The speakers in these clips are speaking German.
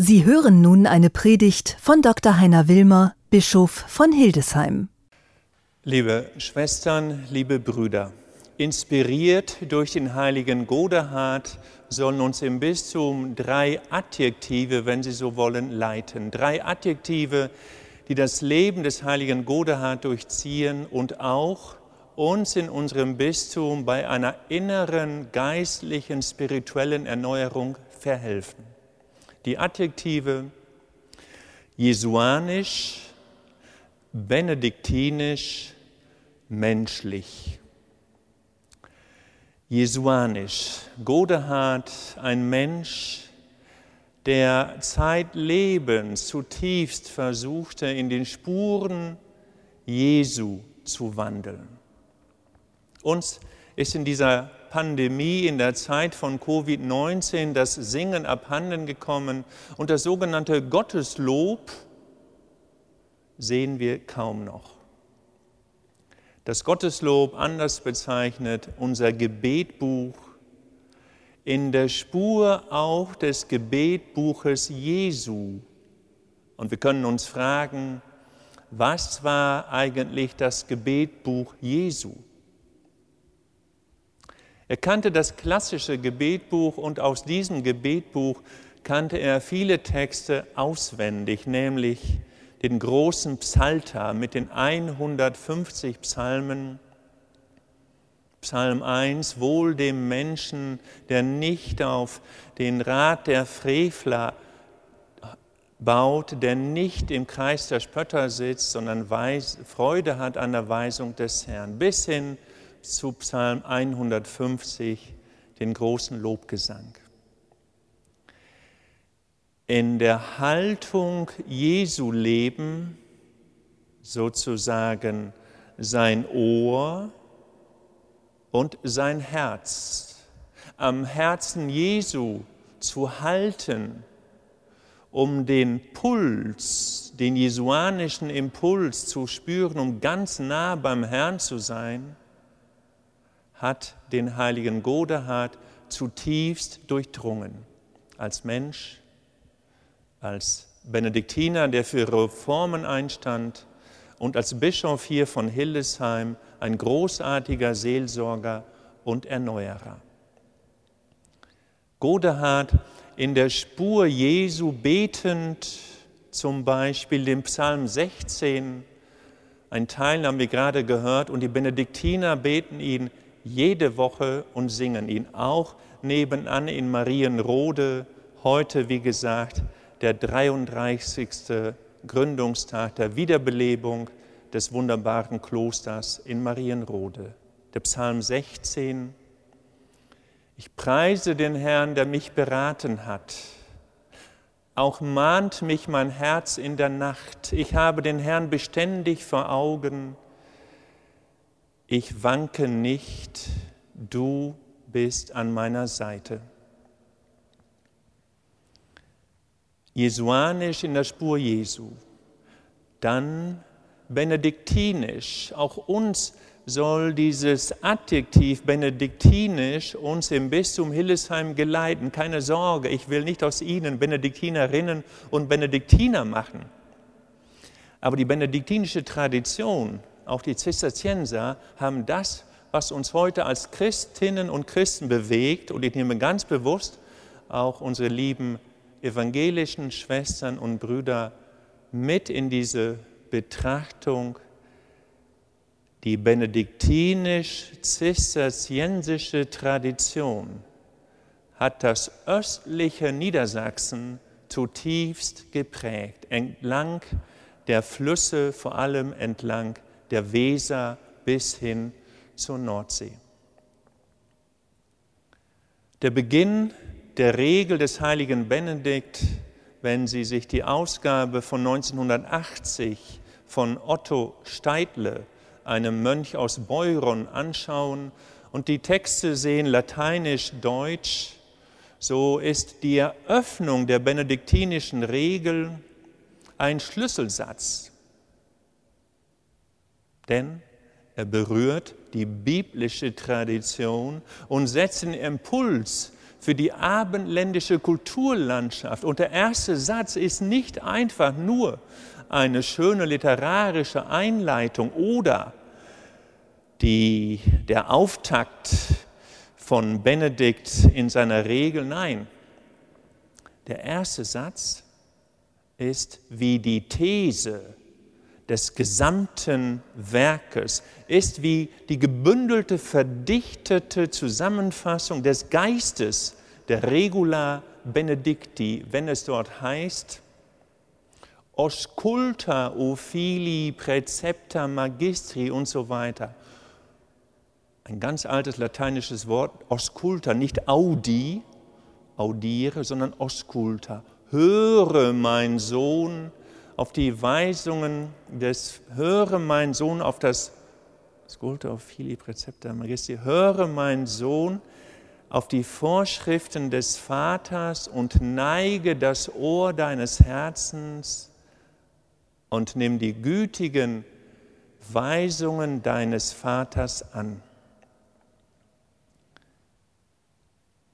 Sie hören nun eine Predigt von Dr. Heiner Wilmer, Bischof von Hildesheim. Liebe Schwestern, liebe Brüder, inspiriert durch den heiligen Godehard sollen uns im Bistum drei Adjektive, wenn Sie so wollen, leiten. Drei Adjektive, die das Leben des heiligen Godehard durchziehen und auch uns in unserem Bistum bei einer inneren, geistlichen, spirituellen Erneuerung verhelfen die Adjektive jesuanisch, benediktinisch, menschlich. Jesuanisch, Godehard, ein Mensch, der zeitlebens zutiefst versuchte, in den Spuren Jesu zu wandeln. Uns ist in dieser Pandemie, in der Zeit von Covid-19 das Singen abhanden gekommen und das sogenannte Gotteslob sehen wir kaum noch. Das Gotteslob, anders bezeichnet, unser Gebetbuch, in der Spur auch des Gebetbuches Jesu. Und wir können uns fragen, was war eigentlich das Gebetbuch Jesu? Er kannte das klassische Gebetbuch und aus diesem Gebetbuch kannte er viele Texte auswendig, nämlich den großen Psalter mit den 150 Psalmen. Psalm 1, wohl dem Menschen, der nicht auf den Rat der Frevler baut, der nicht im Kreis der Spötter sitzt, sondern Freude hat an der Weisung des Herrn, bis hin zu Psalm 150, den großen Lobgesang. In der Haltung Jesu leben, sozusagen sein Ohr und sein Herz, am Herzen Jesu zu halten, um den Puls, den jesuanischen Impuls zu spüren, um ganz nah beim Herrn zu sein, hat den heiligen Godehard zutiefst durchdrungen. Als Mensch, als Benediktiner, der für Reformen einstand und als Bischof hier von Hildesheim ein großartiger Seelsorger und Erneuerer. Godehard in der Spur Jesu betend, zum Beispiel den Psalm 16, ein Teil haben wir gerade gehört, und die Benediktiner beten ihn jede Woche und singen ihn auch nebenan in Marienrode. Heute, wie gesagt, der 33. Gründungstag der Wiederbelebung des wunderbaren Klosters in Marienrode. Der Psalm 16. Ich preise den Herrn, der mich beraten hat. Auch mahnt mich mein Herz in der Nacht. Ich habe den Herrn beständig vor Augen ich wanke nicht, du bist an meiner Seite. Jesuanisch in der Spur Jesu, dann benediktinisch. Auch uns soll dieses Adjektiv benediktinisch uns im Bistum Hillesheim geleiten. Keine Sorge, ich will nicht aus Ihnen Benediktinerinnen und Benediktiner machen. Aber die benediktinische Tradition auch die Zisterzienser haben das, was uns heute als Christinnen und Christen bewegt, und ich nehme ganz bewusst auch unsere lieben evangelischen Schwestern und Brüder mit in diese Betrachtung, die benediktinisch-zisterziensische Tradition hat das östliche Niedersachsen zutiefst geprägt, entlang der Flüsse, vor allem entlang der Weser bis hin zur Nordsee. Der Beginn der Regel des heiligen Benedikt, wenn Sie sich die Ausgabe von 1980 von Otto Steidle, einem Mönch aus Beuron, anschauen und die Texte sehen lateinisch-deutsch, so ist die Eröffnung der benediktinischen Regel ein Schlüsselsatz denn er berührt die biblische Tradition und setzt den Impuls für die abendländische Kulturlandschaft. Und der erste Satz ist nicht einfach nur eine schöne literarische Einleitung oder die, der Auftakt von Benedikt in seiner Regel. Nein, der erste Satz ist wie die These des gesamten Werkes, ist wie die gebündelte, verdichtete Zusammenfassung des Geistes der Regula Benedicti, wenn es dort heißt, Osculta o fili precepta magistri und so weiter. Ein ganz altes lateinisches Wort, osculta, nicht audi, audiere, sondern osculta. Höre, mein Sohn, auf die Weisungen des, höre mein Sohn auf das, Sculta auf Fili Präzepta Magisti, höre mein Sohn auf die Vorschriften des Vaters und neige das Ohr deines Herzens und nimm die gütigen Weisungen deines Vaters an.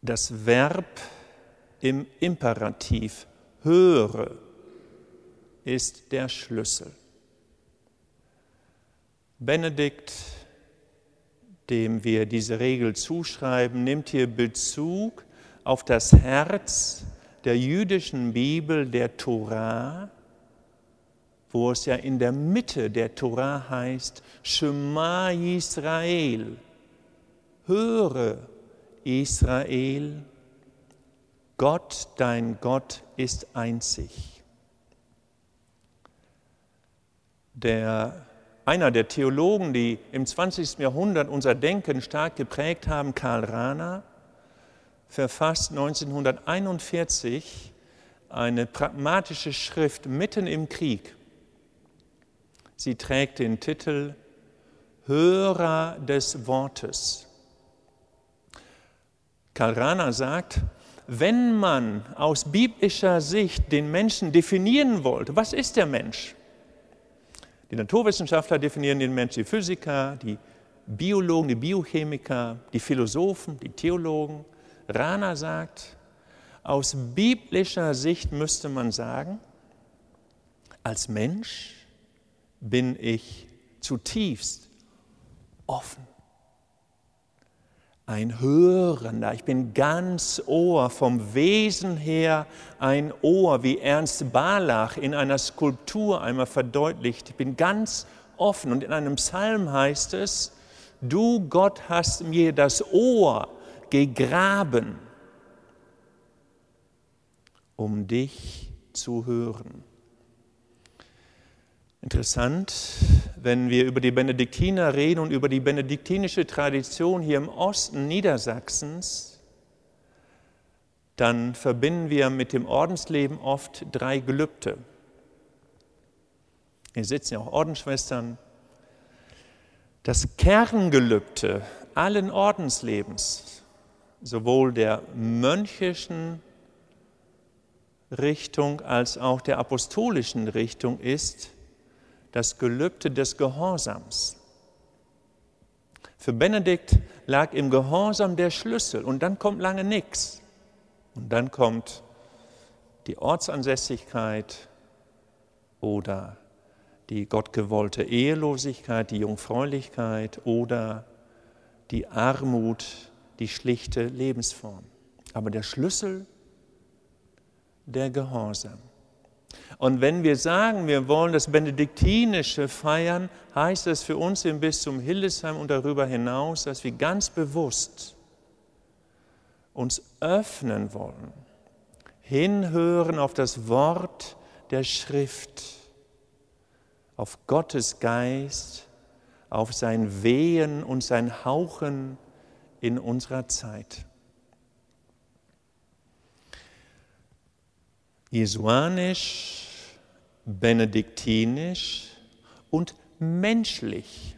Das Verb im Imperativ höre ist der Schlüssel. Benedikt, dem wir diese Regel zuschreiben, nimmt hier Bezug auf das Herz der jüdischen Bibel, der Torah, wo es ja in der Mitte der Torah heißt, Shema Israel, höre Israel, Gott, dein Gott ist einzig. Der, einer der Theologen, die im 20. Jahrhundert unser Denken stark geprägt haben, Karl Rahner, verfasst 1941 eine pragmatische Schrift mitten im Krieg. Sie trägt den Titel Hörer des Wortes. Karl Rahner sagt, wenn man aus biblischer Sicht den Menschen definieren wollte, was ist der Mensch? Die Naturwissenschaftler definieren den Menschen, die Physiker, die Biologen, die Biochemiker, die Philosophen, die Theologen. Rana sagt, aus biblischer Sicht müsste man sagen, als Mensch bin ich zutiefst offen ein Hörender. Ich bin ganz Ohr, vom Wesen her ein Ohr, wie Ernst Barlach in einer Skulptur einmal verdeutlicht. Ich bin ganz offen. Und in einem Psalm heißt es, du Gott hast mir das Ohr gegraben, um dich zu hören. Interessant, wenn wir über die Benediktiner reden und über die benediktinische Tradition hier im Osten Niedersachsens, dann verbinden wir mit dem Ordensleben oft drei Gelübde. Hier sitzen ja auch Ordensschwestern. Das Kerngelübde allen Ordenslebens, sowohl der mönchischen Richtung als auch der apostolischen Richtung, ist, das Gelübde des Gehorsams. Für Benedikt lag im Gehorsam der Schlüssel und dann kommt lange nichts. Und dann kommt die Ortsansässigkeit oder die gottgewollte Ehelosigkeit, die Jungfräulichkeit oder die Armut, die schlichte Lebensform. Aber der Schlüssel, der Gehorsam. Und wenn wir sagen, wir wollen das Benediktinische feiern, heißt das für uns im Bistum Hildesheim und darüber hinaus, dass wir ganz bewusst uns öffnen wollen, hinhören auf das Wort der Schrift, auf Gottes Geist, auf sein Wehen und sein Hauchen in unserer Zeit. Jesuanisch, benediktinisch und menschlich.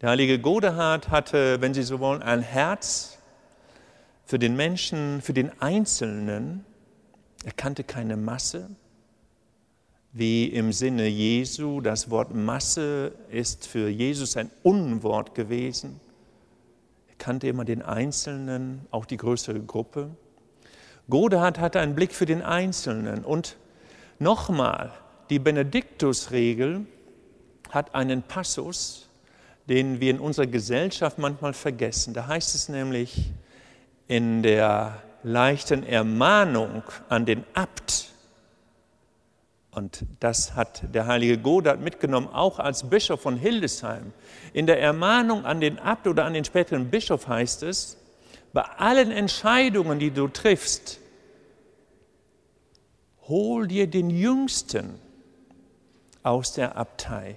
Der heilige Godehard hatte, wenn Sie so wollen, ein Herz für den Menschen, für den Einzelnen. Er kannte keine Masse, wie im Sinne Jesu. Das Wort Masse ist für Jesus ein Unwort gewesen. kannte immer den Einzelnen, auch die größere Gruppe. Godehard hatte einen Blick für den Einzelnen. Und nochmal, die Benediktusregel hat einen Passus, den wir in unserer Gesellschaft manchmal vergessen. Da heißt es nämlich in der leichten Ermahnung an den Abt, und das hat der heilige Godard mitgenommen, auch als Bischof von Hildesheim. In der Ermahnung an den Abt oder an den späteren Bischof heißt es, bei allen Entscheidungen, die du triffst, hol dir den Jüngsten aus der Abtei.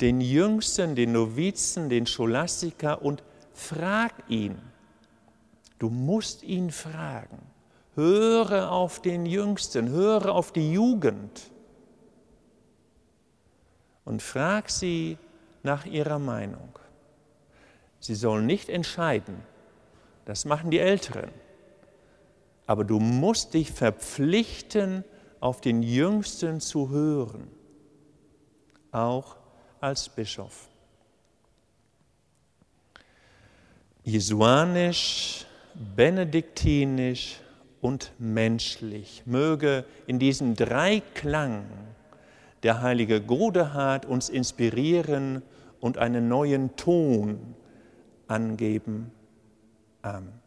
Den Jüngsten, den Novizen, den Scholastiker und frag ihn. Du musst ihn fragen. Höre auf den Jüngsten, höre auf die Jugend und frag sie nach ihrer Meinung. Sie sollen nicht entscheiden, das machen die Älteren, aber du musst dich verpflichten, auf den Jüngsten zu hören, auch als Bischof. Jesuanisch, benediktinisch, und menschlich. Möge in diesem Dreiklang der heilige Godehard uns inspirieren und einen neuen Ton angeben. Amen.